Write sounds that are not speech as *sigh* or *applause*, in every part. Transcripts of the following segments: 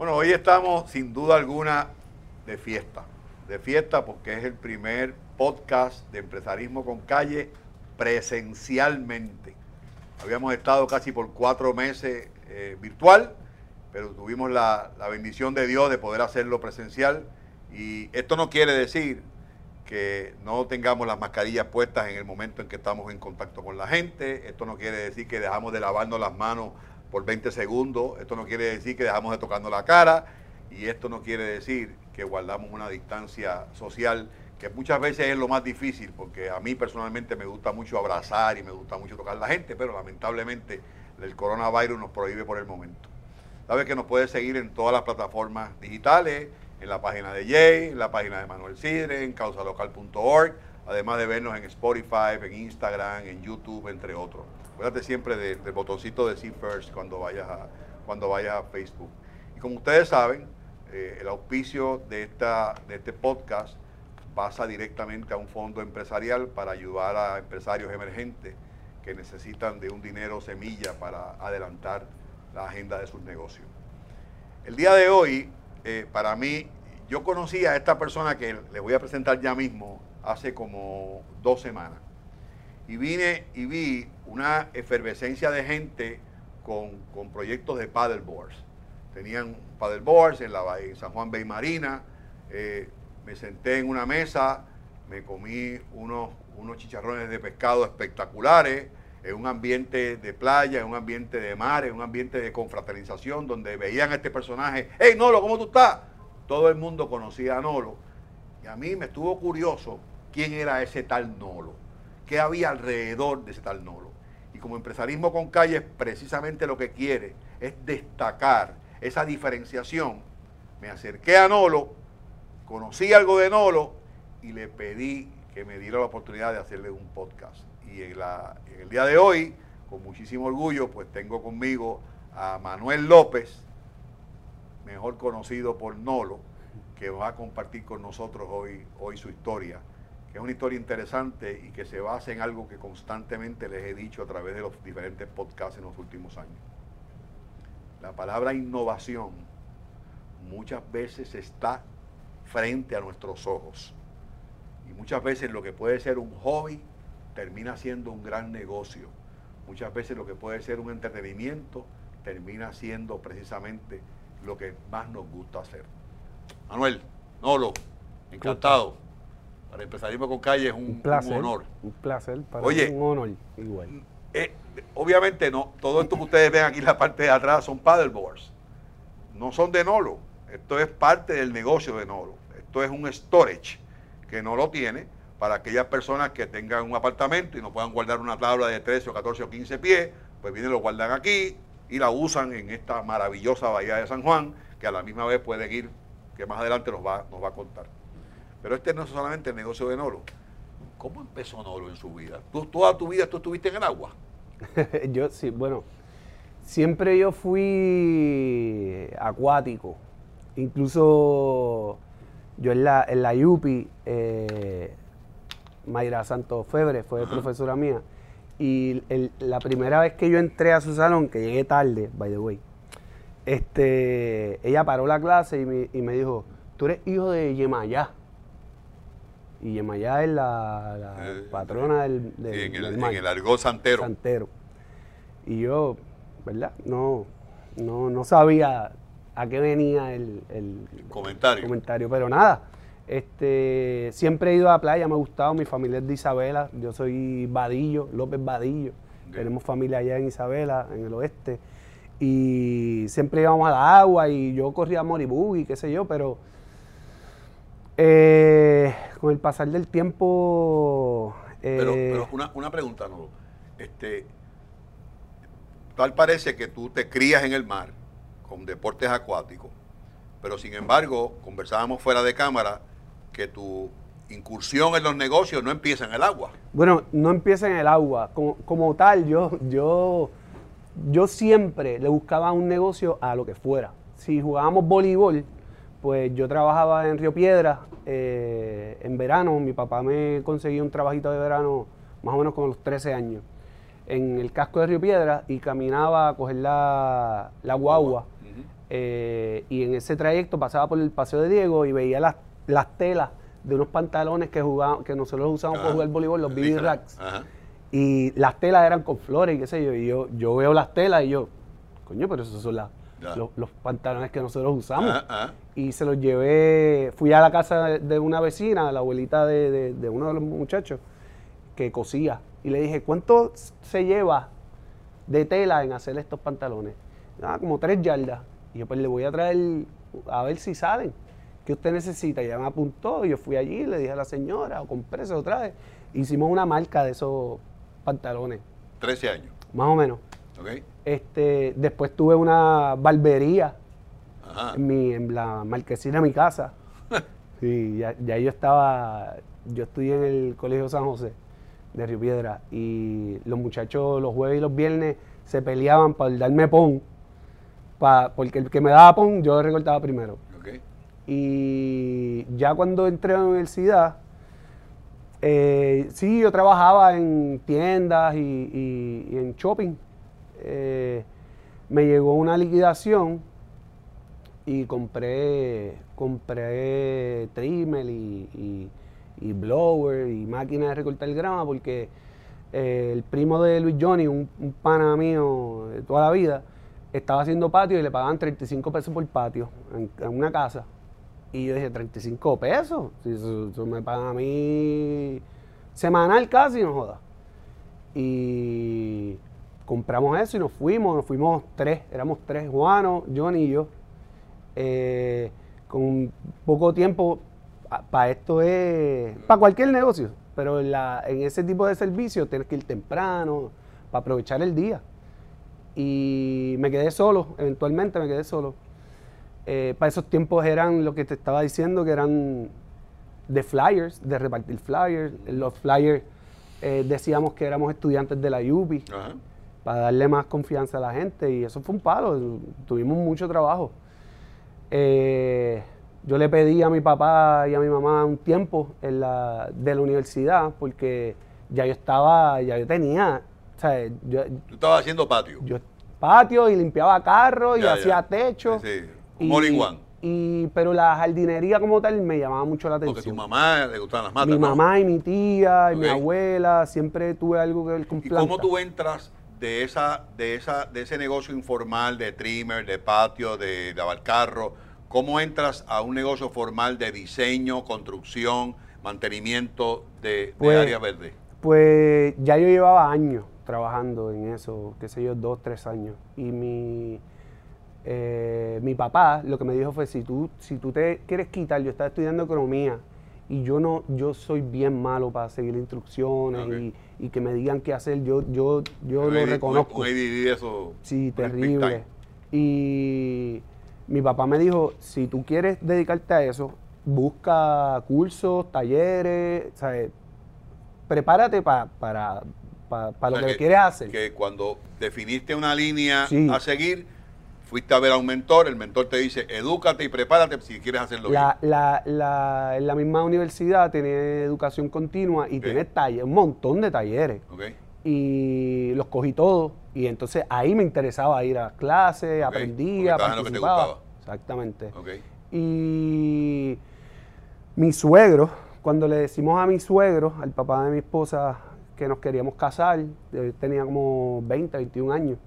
Bueno, hoy estamos sin duda alguna de fiesta. De fiesta porque es el primer podcast de empresarismo con calle presencialmente. Habíamos estado casi por cuatro meses eh, virtual, pero tuvimos la, la bendición de Dios de poder hacerlo presencial. Y esto no quiere decir que no tengamos las mascarillas puestas en el momento en que estamos en contacto con la gente. Esto no quiere decir que dejamos de lavarnos las manos por 20 segundos. Esto no quiere decir que dejamos de tocarnos la cara. Y esto no quiere decir que guardamos una distancia social, que muchas veces es lo más difícil, porque a mí personalmente me gusta mucho abrazar y me gusta mucho tocar a la gente, pero lamentablemente el coronavirus nos prohíbe por el momento. Sabes que nos puedes seguir en todas las plataformas digitales, en la página de Jay, en la página de Manuel Sidre, en causalocal.org, además de vernos en Spotify, en Instagram, en YouTube, entre otros. Acuérdate siempre del botoncito de See First cuando vayas a, cuando vayas a Facebook. Y como ustedes saben, eh, el auspicio de, esta, de este podcast pasa directamente a un fondo empresarial para ayudar a empresarios emergentes que necesitan de un dinero semilla para adelantar la agenda de sus negocios. El día de hoy, eh, para mí, yo conocí a esta persona que les voy a presentar ya mismo hace como dos semanas. Y vine y vi una efervescencia de gente con, con proyectos de paddleboards. Tenían paddleboards en, la, en San Juan Bay Marina. Eh, me senté en una mesa, me comí unos, unos chicharrones de pescado espectaculares, en un ambiente de playa, en un ambiente de mar, en un ambiente de confraternización, donde veían a este personaje, hey Nolo, ¿cómo tú estás? Todo el mundo conocía a Nolo. Y a mí me estuvo curioso quién era ese tal Nolo, qué había alrededor de ese tal Nolo. Como empresarismo con calles, precisamente lo que quiere es destacar esa diferenciación. Me acerqué a Nolo, conocí algo de Nolo y le pedí que me diera la oportunidad de hacerle un podcast y en, el día de hoy, con muchísimo orgullo, pues tengo conmigo a Manuel López, mejor conocido por Nolo, que va a compartir con nosotros hoy, hoy su historia, que es una historia interesante y que se basa en algo que constantemente les he dicho a través de los diferentes podcasts en los últimos años. La palabra innovación muchas veces está frente a nuestros ojos. Y muchas veces lo que puede ser un hobby termina siendo un gran negocio. Muchas veces lo que puede ser un entretenimiento termina siendo precisamente lo que más nos gusta hacer. Manuel, Nolo, encantado. Para empezarismo con calle es un, honor. Un placer, para Oye, un honor igual. Eh, obviamente no, todo esto que ustedes ven aquí en la parte de atrás son paddleboards. No son de Nolo. Esto es parte del negocio de Nolo. Esto es un storage que no lo tiene para aquellas personas que tengan un apartamento y no puedan guardar una tabla de 13 o 14 o 15 pies, pues vienen y lo guardan aquí y la usan en esta maravillosa bahía de San Juan, que a la misma vez pueden ir, que más adelante nos va, nos va a contar. Pero este no es solamente el negocio de Nolo. ¿Cómo empezó Nolo en su vida? ¿Tú toda tu vida tú estuviste en el agua? *laughs* yo sí, bueno, siempre yo fui acuático. Incluso yo en la, en la Yupi, eh, Mayra Santos Febre, fue profesora mía. Y la primera vez que yo entré a su salón, que llegué tarde, by the way, este, ella paró la clase y me, dijo, tú eres hijo de Yemayá. Y Yemayá es la, eh, patrona del, del, en, el, en el argot santero. santero. Y yo, ¿verdad? No, no, no sabía a qué venía el, el comentario. comentario. Pero nada, este, siempre he ido a la playa, me ha gustado, mi familia es de Isabela, yo soy Vadillo, López Vadillo, tenemos familia allá en Isabela, en el oeste, y siempre íbamos a la agua y yo corría a y qué sé yo, pero eh, con el pasar del tiempo... pero, eh, una, una, pregunta, ¿no? Este, tal parece que tú te crías en el mar con deportes acuáticos, pero sin embargo, conversábamos fuera de cámara, que tu incursión en los negocios no empieza en el agua. Bueno, no empieza en el agua. Como, tal, yo, yo, yo siempre le buscaba un negocio a lo que fuera. Si jugábamos voleibol, pues yo trabajaba en Río Piedra eh, en verano. Mi papá me conseguía un trabajito de verano más o menos como los 13 años en el casco de Río Piedra y caminaba a coger la, la guagua Eh, y en ese trayecto pasaba por el Paseo de Diego y veía las, las telas de unos pantalones que jugábamos, que nosotros usamos para jugar voleibol, los BB racks. Ajá. Y las telas eran con flores y qué sé yo. Y yo, yo veo las telas y yo, coño, pero esos son las- Los, los pantalones que nosotros usamos. Ajá, ajá. Y se los llevé, fui a la casa de, una vecina, la abuelita de, de- de uno de los muchachos, que cosía. Y le dije, ¿cuánto se lleva de tela en hacer estos pantalones? Ah, como tres yardas. Y yo, pues le voy a traer a ver si salen. ¿Qué usted necesita? Y ella me apuntó, y yo fui allí, le dije a la señora, o compré, se lo traje. Hicimos una marca de esos pantalones, 13 años. más o menos. ¿Ok? Este, después tuve una barbería Ajá. en, mi, en la marquesina de mi casa. *laughs* Sí, ya, ya yo estaba, yo estudié en el Colegio San José de Río Piedra y los muchachos los jueves y los viernes se peleaban para darme pon, pa- porque el que me daba pon yo recortaba primero. Y ya cuando entré a la universidad, eh, sí, yo trabajaba en tiendas y, y- y en shopping. Eh, me llegó una liquidación y compré, compré y, y- blower y máquina de recortar grama porque eh, el primo de Luis Johnny, un, pana mío de toda la vida, estaba haciendo patio y le pagaban 35 pesos por patio en, una casa. Y yo dije, 35 pesos, si eso me pagan a mí semanal casi, no joda. Y compramos eso y nos fuimos, nos fuimos tres, éramos tres, Juano, Johnny y yo. Eh, con poco tiempo, para esto es, para cualquier negocio, pero en, ese tipo de servicio tienes que ir temprano, para aprovechar el día. Y me quedé solo, eventualmente me quedé solo. Eh, para esos tiempos eran lo que te estaba diciendo, que eran de flyers, de repartir flyers. Los flyers eh, decíamos que éramos estudiantes de la UPI Ajá. Para darle más confianza a la gente y eso fue un palo, tuvimos mucho trabajo. Eh, yo le pedí a mi papá y a mi mamá un tiempo en la, de la universidad porque ya yo estaba, ya yo tenía, o sea, yo, Tú estabas haciendo patio. yo patio y limpiaba carros y Ya, hacía ya. techo. Sí, sí. In one. y- pero la jardinería como tal me llamaba mucho la Porque atención. tu mamá le gustaban las matas. mi ¿no? mamá y mi tía y mi abuela, siempre tuve algo que ver con ¿Y cómo tú entras de esa, de esa, de ese negocio informal de trimmer, de patio, de lavar carro? ¿Cómo entras a un negocio formal de diseño, construcción, mantenimiento de, de Pues, área verde? Pues ya yo llevaba años trabajando en eso, qué sé yo, dos, tres años. Y mi, eh, mi papá lo que me dijo fue, si tú, si tú te quieres quitar, yo estaba estudiando economía y yo no, yo soy bien malo para seguir instrucciones y, y que me digan qué hacer, yo, yo, yo lo AD reconozco. ADD eso. Sí, terrible. Y mi papá me dijo, si tú quieres dedicarte a eso, busca cursos, talleres, ¿sabes? prepárate pa- para, pa- O lo sea, que, quieres hacer. Que cuando definiste una línea Sí. a seguir, fuiste a ver a un mentor, el mentor te dice, edúcate y prepárate si quieres hacerlo La, la, la, la misma universidad tiene educación continua y Ok. tiene talleres, un montón de talleres. bien. ¿ok? Y los cogí todos. Y entonces ahí me interesaba ir a las clases, Ok, aprendía, en lo que te participaba. gustaba. Exactamente. Y mi suegro, cuando le decimos a mi suegro, al papá de mi esposa, que nos queríamos casar, yo tenía como 20, 21 años,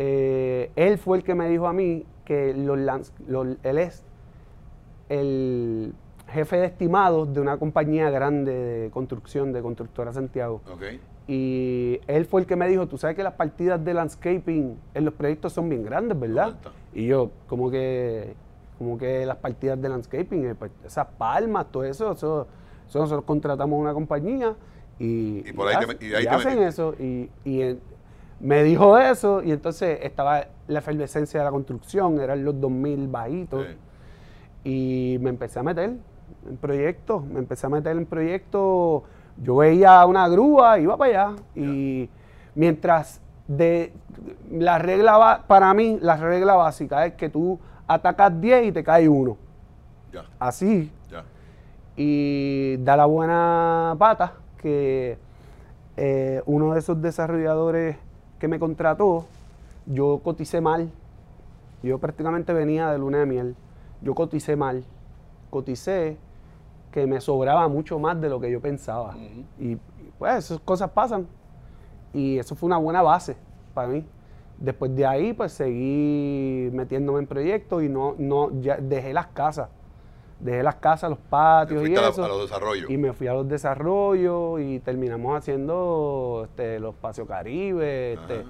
eh, él fue el que me dijo a mí que los, él es el jefe de estimados de una compañía grande de construcción, de Constructora Santiago. ¿ok? Y él fue el que me dijo, tú sabes que las partidas de landscaping en los proyectos son bien grandes, ¿verdad? Y yo, como que, como que las partidas de landscaping, eh, pues, esas palmas, todo eso, eso, eso nosotros contratamos una compañía y, Y por ahí te hace- met- y ahí y te hacen metiste. eso. Y, y en- me dijo eso y entonces estaba la efervescencia de la construcción, eran los 2000 bajitos. Sí. Y me empecé a meter en proyectos, me empecé a meter en proyectos. Yo veía una grúa, iba para allá. Y mientras de la regla, para mí, la regla básica es que tú atacas 10 y te cae uno. Así. Y da la buena pata que eh, uno de esos desarrolladores que me contrató, yo coticé mal Yo prácticamente venía de luna de miel. Yo coticé mal. Coticé que me sobraba mucho más de lo que yo pensaba. Y pues esas cosas pasan. Y eso fue una buena base para mí. Después de ahí, pues seguí metiéndome en proyectos y no, no, ya dejé las casas. Dejé las casas, los patios y eso. a los desarrollos. Y me fui a los desarrollos y terminamos haciendo este, los Espacio Caribe. Este,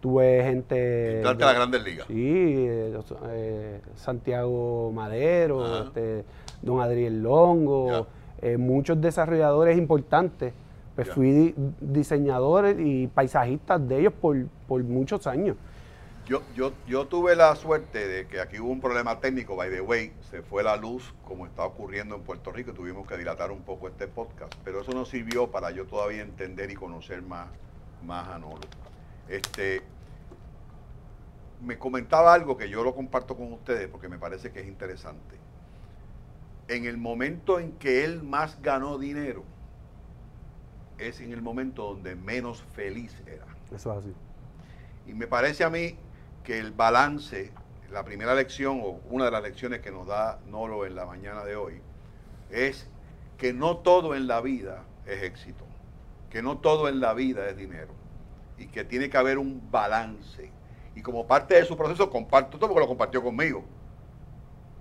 tuve gente. Entrarte a las grandes ligas. Sí, eh, eh, Santiago Madero, este, don Adriel Longo, eh, muchos desarrolladores importantes. Pues fui diseñador y paisajista de ellos por, por muchos años. Yo, yo, yo tuve la suerte de que aquí hubo un problema técnico, by the way, se fue la luz como está ocurriendo en Puerto Rico, tuvimos que dilatar un poco este podcast, pero eso nos sirvió para yo todavía entender y conocer más, más a Nolo. Este, me comentaba algo que yo lo comparto con ustedes porque me parece que es interesante. En el momento en que él más ganó dinero, es en el momento donde menos feliz era. Eso es así. Y me parece a mí que el balance, la primera lección o una de las lecciones que nos da Nolo en la mañana de hoy, es que no todo en la vida es éxito, que no todo en la vida es dinero y que tiene que haber un balance. Y como parte de su proceso, comparto todo porque lo compartió conmigo.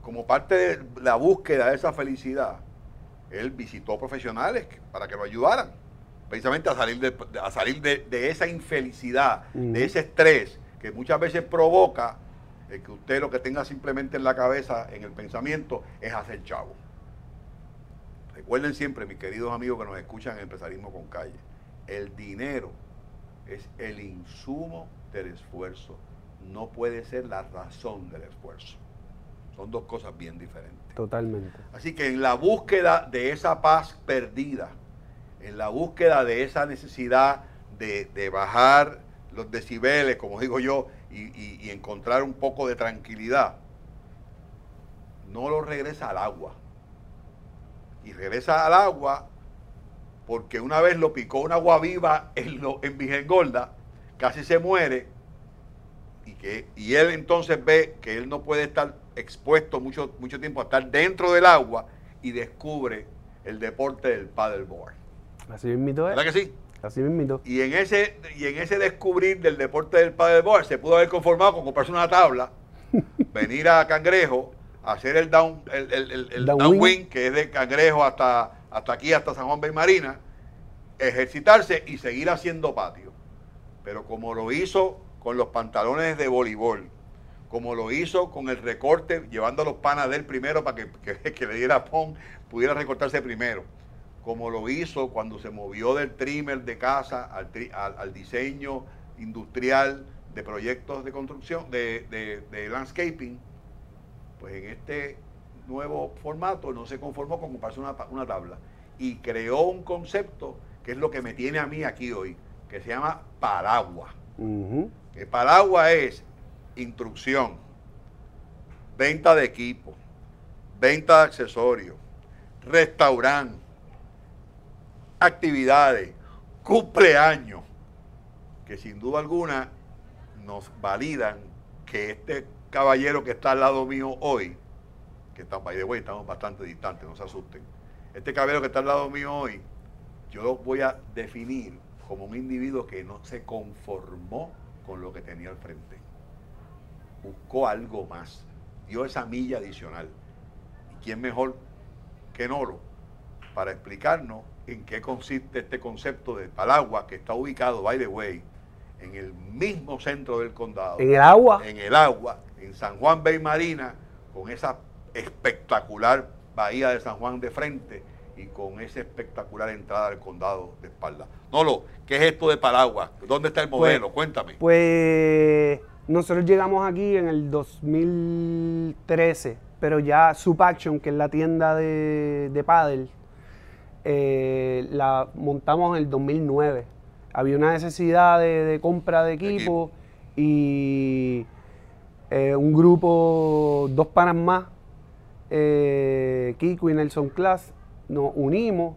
Como parte de la búsqueda de esa felicidad, él visitó profesionales para que lo ayudaran, precisamente a salir de, a salir de, esa infelicidad, de ese estrés que muchas veces provoca el que usted lo que tenga simplemente en la cabeza, en el pensamiento, es hacer chavo. Recuerden siempre, mis queridos amigos que nos escuchan en Empresarismo con Calle, el dinero es el insumo del esfuerzo, no puede ser la razón del esfuerzo. Son dos cosas bien diferentes. Totalmente. Así que en la búsqueda de esa paz perdida, en la búsqueda de esa necesidad de, de bajar los decibeles, como digo yo, y, encontrar un poco de tranquilidad, no lo regresa al agua. Y regresa al agua porque una vez lo picó una agua viva en, lo, en Gorda, casi se muere, y, que, y él entonces ve que él no puede estar expuesto mucho, mucho tiempo a estar dentro del agua y descubre el deporte del paddleboard. Así mismo ¿Verdad que sí? Así mismo. Y en ese, y en ese descubrir del deporte del paddleboard se pudo haber conformado con comprarse una tabla, *laughs* venir a Cangrejo, hacer el down, el, el, el, downwind, que es de Cangrejo hasta, hasta aquí, hasta San Juan Bay Marina, ejercitarse y seguir haciendo patio. Pero como lo hizo con los pantalones de voleibol, como lo hizo con el recorte, llevando a los panas del primero para que, *laughs* que le diera pon, pudiera recortarse primero como lo hizo cuando se movió del trimmer de casa al, diseño industrial de proyectos de construcción, de, landscaping, pues en este nuevo formato no se conformó con comprarse una, una tabla y creó un concepto que es lo que me tiene a mí aquí hoy, que se llama paraguas. El paraguas es instrucción, venta de equipo, venta de accesorios, restaurante, actividades, cumpleaños, que sin duda alguna nos validan que este caballero que está al lado mío hoy, que está, by the way, estamos bastante distantes, no se asusten. Este caballero que está al lado mío hoy, yo lo voy a definir como un individuo que no se conformó con lo que tenía al frente. Buscó algo más, dio esa milla adicional. ¿Y quién mejor que Nolo para explicarnos en qué consiste este concepto de Palagua, que está ubicado, by the way, en el mismo centro del condado. En el agua. En el agua, en San Juan Bay Marina, con esa espectacular bahía de San Juan de frente y con esa espectacular entrada al condado de espalda. Nolo, ¿qué es esto de Palagua? ¿Dónde está el pues, modelo? Cuéntame. Pues nosotros llegamos aquí en el 2013, pero ya Subaction, que es la tienda de, de paddle, eh, la montamos en el 2009. Había una necesidad de, compra de equipo, y eh, un grupo, dos panas más, eh, Kiko y Nelson Class, nos unimos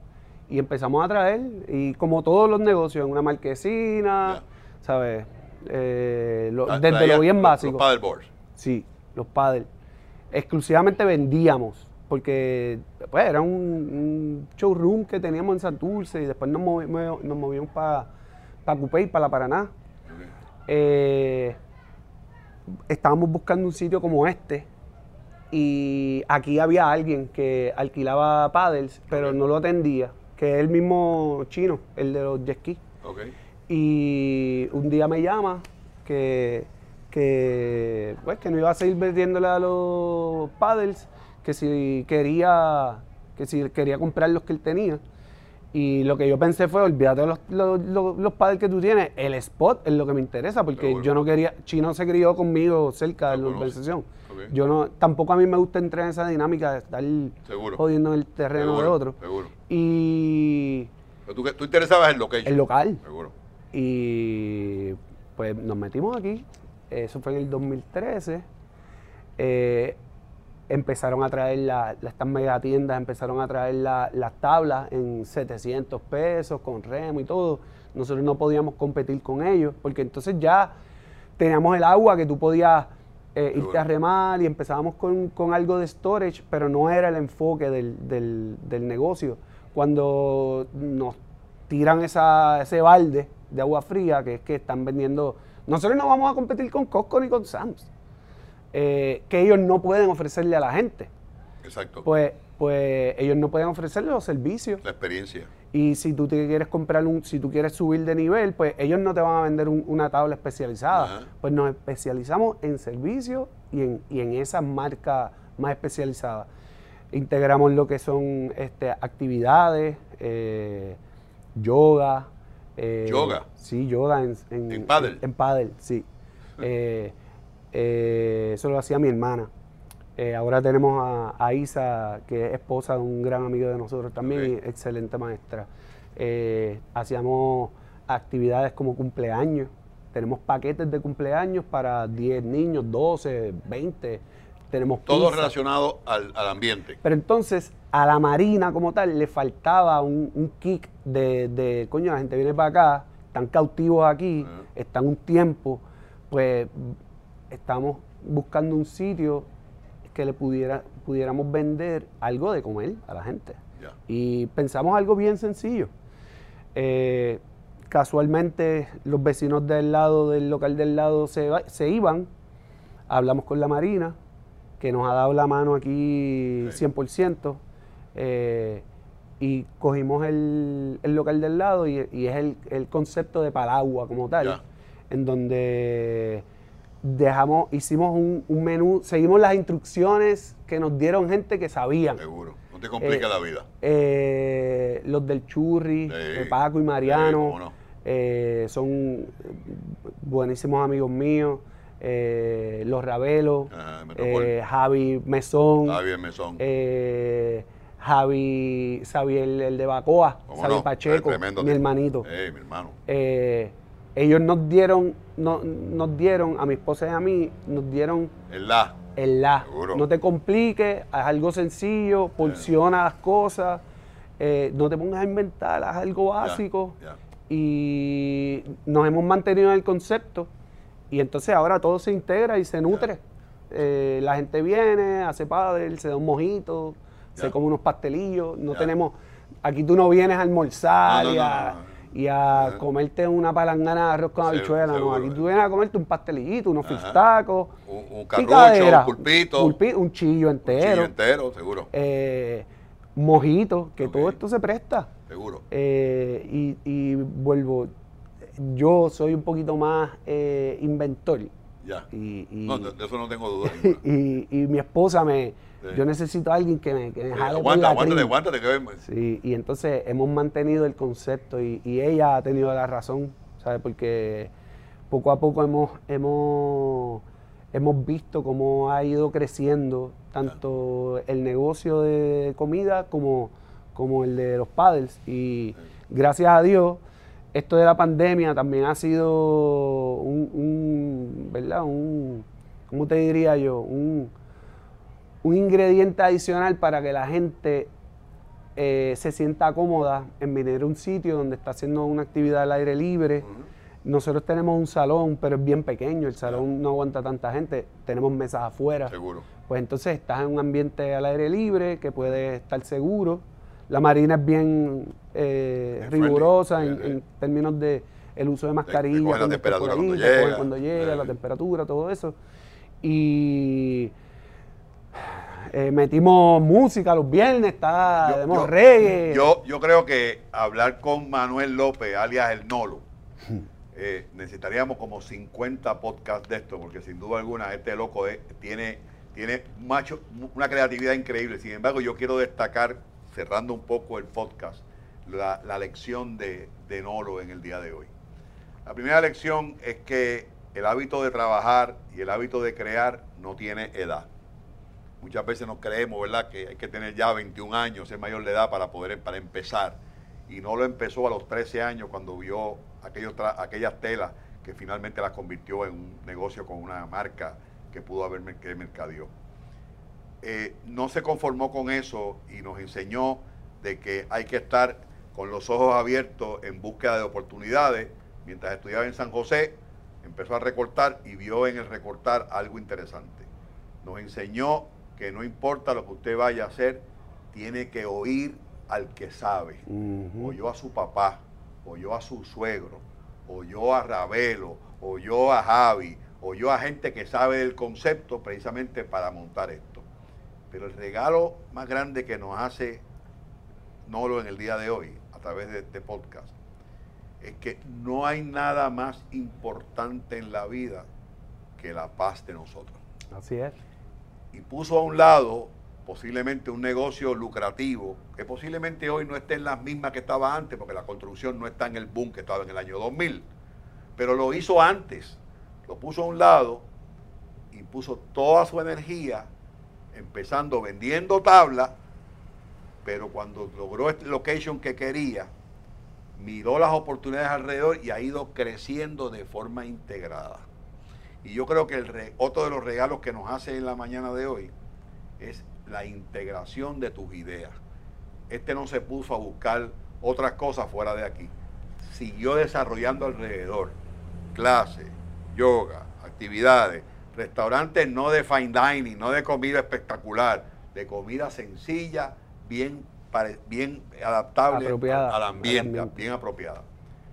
y empezamos a traer, y como todos los negocios, en una marquesina, ¿sabes? desde lo bien básico. Sí, los padres. Exclusivamente vendíamos, porque pues, era un, un showroom que teníamos en Santurce y después nos, movi- nos movíamos para pa Cupey, para la Paraná. Eh, estábamos buscando un sitio como este y aquí había alguien que alquilaba paddles, pero no lo atendía, que es el mismo chino, el de los jet skis. Ok. Y un día me llama que, que, pues, que no iba a seguir vendiéndole a los paddles, que si quería, que si quería comprar los que él tenía. Y lo que yo pensé fue, olvídate de los, los, los, los paddles que tú tienes, el spot es lo que me interesa, porque yo no quería, Chino se crió conmigo cerca de la urbanización. Ok. Yo no, tampoco a mí me gusta entrar en esa dinámica de estar Seguro. jodiendo en el terreno de Seguro, otro. Seguro. Y Pero tú, tú interesabas en location. el local. Seguro. Y pues nos metimos aquí. Eso fue en el 2013. Eh, empezaron a traer la, estas megatiendas, empezaron a traer la- las tablas en 700 pesos con remo y todo. Nosotros no podíamos competir con ellos porque entonces ya teníamos el agua que tú podías eh, irte a remar y empezábamos con, con algo de storage, pero no era el enfoque del, del- del negocio. Cuando nos tiran esa, ese balde de agua fría, que es que están vendiendo... Nosotros no vamos a competir con Costco ni con Sam's, eh, que ellos no pueden ofrecerle a la gente. Exacto. Pues, pues ellos no pueden ofrecerle los servicios. la experiencia. Y si tú te quieres comprar un, si tú quieres subir de nivel, pues ellos no te van a vender un- una tabla especializada. Ajá. Pues nos especializamos en servicios y en, y en esas marcas más especializadas. Integramos lo que son este, actividades, eh, yoga. eh, ¿Yoga? Sí, yoga en, en, ¿En pádel? En, pádel, sí. *laughs* Eh, eh, eso lo hacía mi hermana. Eh, ahora tenemos a, a Isa, que es esposa de un gran amigo de nosotros también, y excelente maestra. Eh, hacíamos actividades como cumpleaños. Tenemos paquetes de cumpleaños para 10 niños, 12, 20. Tenemos Todo pizza. relacionado al, al ambiente. Pero entonces a la marina como tal le faltaba un, un kick de, de, coño, la gente viene para acá, están cautivos aquí, están un tiempo, pues estamos buscando un sitio que le pudiera, pudiéramos vender algo de comer a la gente. Y pensamos algo bien sencillo. Eh, casualmente los vecinos del lado, del local del lado se, iban, hablamos con la Marina, que nos ha dado la mano aquí Sí. 100%, eh, y cogimos el, el local del lado y, y es el, el concepto de Palagua como tal, en donde dejamos, hicimos un, un menú, seguimos las instrucciones que nos dieron gente que sabían. Seguro. No te complica Eh, la vida. Eh, los del Churri, Sí, eh, Paco y Mariano, sí, no. eh, son buenísimos amigos míos. eh, los el- eh, Javi Mesón, Javier Mesón. eh, Javi, Xavier, el de Bacoa, ¿Cómo Xavier no? Pacheco, Eh, mi hermanito. Eh, mi hermano. Ellos nos dieron, no- nos dieron, a mi esposa y a mí, nos dieron El la. el la. Seguro. No te compliques, haz algo sencillo, porciona las cosas, eh, no te pongas a inventar, haz algo básico. Y nos hemos mantenido en el concepto. Y entonces ahora todo se integra y se nutre. Eh, la gente viene, hace padre, se da un mojito, se come unos pastelillos. No tenemos. Aquí tú no vienes a almorzar No, no, y a. y a Ajá. comerte una palangana de arroz con habichuela. No, aquí tú vienes a comerte un pastelillito, unos fistacos. Un, un carrucho, un pulpito. pulpi- un chillo un entero, chillo entero, seguro. eh, mojito, que todo esto se presta. Seguro. Eh, y, y vuelvo, yo soy un poquito más eh, inventor. Ya. Y, y, No, de, eso no tengo duda. *laughs* y mi esposa me, Sí. yo necesito a alguien que me, que me jale aguanta, aguántate, aguántate, que Sí, y entonces hemos mantenido el concepto y, y ella ha tenido la razón, ¿sabes? Porque poco a poco hemos, hemos, hemos visto cómo ha ido creciendo tanto el negocio de comida como, como el de los paddles. Y gracias a Dios, esto de la pandemia también ha sido un, un ¿verdad? Un, ¿cómo te diría yo? Un, un ingrediente adicional para que la gente eh, se sienta cómoda en venir a un sitio donde está haciendo una actividad al aire libre, nosotros tenemos un salón, pero es bien pequeño, el salón no aguanta tanta gente, tenemos mesas afuera. Seguro. Pues entonces estás en un ambiente al aire libre que puede estar seguro. La marina es bien eh, rigurosa en, términos de el uso de te mascarilla. cogen la temperatura ahí, cuando te llega. cuando la temperatura, todo eso. Y eh, metimos música los viernes, está, Yo- tenemos yo- reggae. Yo, yo creo que hablar con Manuel López, alias el Nolo, eh, necesitaríamos como 50 podcasts de esto, porque sin duda alguna este loco es- tiene, tiene macho, una creatividad increíble. Sin embargo, yo quiero destacar, cerrando un poco el podcast, la, la lección de, de Nolo en el día de hoy. La primera lección es que el hábito de trabajar y el hábito de crear no tiene edad. Muchas veces nos creemos, ¿verdad?, que hay que tener ya 21 años, ser mayor de edad para poder para empezar. Y no lo empezó a los 13 años cuando vio aquellos aquellas telas que finalmente las convirtió en un negocio con una marca que pudo haber que mercadeó. Eh, no se conformó con eso y nos enseñó de que hay que estar con los ojos abiertos en búsqueda de oportunidades. Mientras estudiaba en San José, empezó a recortar y vio en el recortar algo interesante. Nos enseñó que no importa lo que usted vaya a hacer, tiene que oír al que sabe. Ujú. Oyó a su papá, oyó a su suegro, oyó a Ravelo, oyó a Javi, oyó a gente que sabe del concepto precisamente para montar esto. Pero el regalo más grande que nos hace Nolo en el día de hoy, a través de este podcast, es que no hay nada más importante en la vida que la paz de nosotros. Así es. Y puso a un lado posiblemente un negocio lucrativo, que posiblemente hoy no esté en las mismas que estaba antes, porque la construcción no está en el boom que estaba en el año 2000, pero lo hizo antes, lo puso a un lado y puso toda su energía empezando vendiendo tabla, pero cuando logró este location que quería, miró las oportunidades alrededor y ha ido creciendo de forma integrada. Y yo creo que el re- otro de los regalos que nos hace en la mañana de hoy es la integración de tus ideas. Este no se puso a buscar otras cosas fuera de aquí. Siguió desarrollando alrededor clases, yoga, actividades, restaurantes no de fine dining, no de comida espectacular, de comida sencilla, bien, bien adaptable al al ambiente. bien apropiada.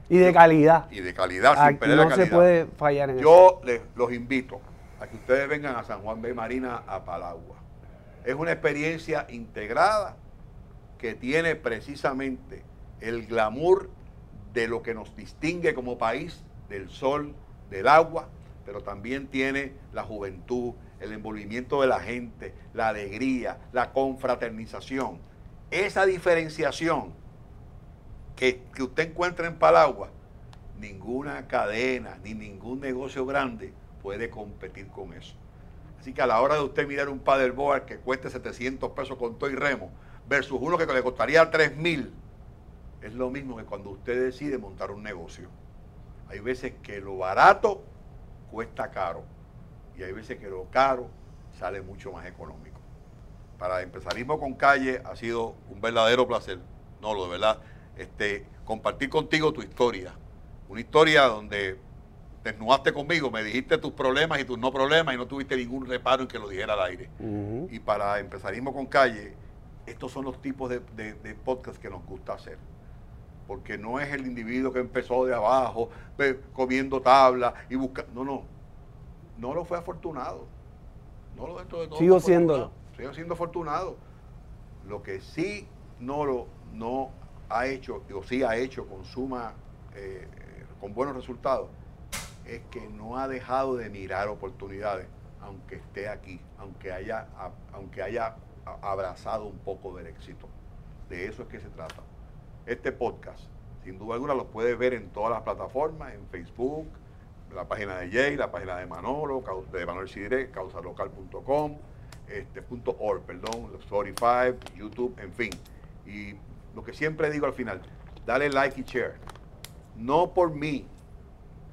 Y de calidad. Y de calidad, sin perder la no se calidad. puede fallar en eso. Yo les, los invito a que ustedes vengan a San Juan de Marina a Palagua. Es una experiencia integrada que tiene precisamente el glamour de lo que nos distingue como país, del sol, del agua, pero también tiene la juventud, el envolvimiento de la gente, la alegría, la confraternización. Esa diferenciación que, que usted encuentra en Palagua, ninguna cadena ni ningún negocio grande puede competir con eso. Así que a la hora de usted mirar un paddleboard que cueste 700 pesos con todo y remo versus uno que le costaría 3 mil, es lo mismo que cuando usted decide montar un negocio. Hay veces que lo barato cuesta caro y hay veces que lo caro sale mucho más económico. Para Empresarismo con Calle ha sido un verdadero placer, no lo de verdad, este, compartir contigo tu historia. Una historia donde desnudaste conmigo, me dijiste tus problemas y tus no problemas y no tuviste ningún reparo en que lo dijera al aire. Y para Empresarismo con Calle, estos son los tipos de, de, de podcast que nos gusta hacer. Porque no es el individuo que empezó de abajo, comiendo tabla y buscando. No, no. No lo fue afortunado. No lo dentro de todo. Sigo siéndolo. Sigo siendo afortunado. Lo que sí no lo no ha hecho, o sí ha hecho con suma, eh, con buenos resultados, es que no ha dejado de mirar oportunidades, aunque esté aquí, aunque haya, aunque haya abrazado un poco del éxito. De eso es que se trata. Este podcast, sin duda alguna, lo puedes ver en todas las plataformas, en Facebook, la página de Jay, la página de Manolo, de Manuel Sidre, causalocal.com, este, punto .org, perdón, Spotify, YouTube, en fin. Y lo que siempre digo al final, dale like y share. No por mí,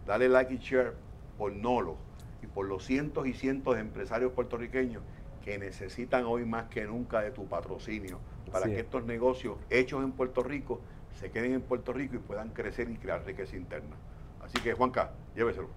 dale like y share por Nolo y por los cientos y cientos de empresarios puertorriqueños que necesitan hoy más que nunca de tu patrocinio para que es. estos negocios hechos en Puerto Rico se queden en Puerto Rico y puedan crecer y crear riqueza interna. Así Así que, Juanca, lléveselo.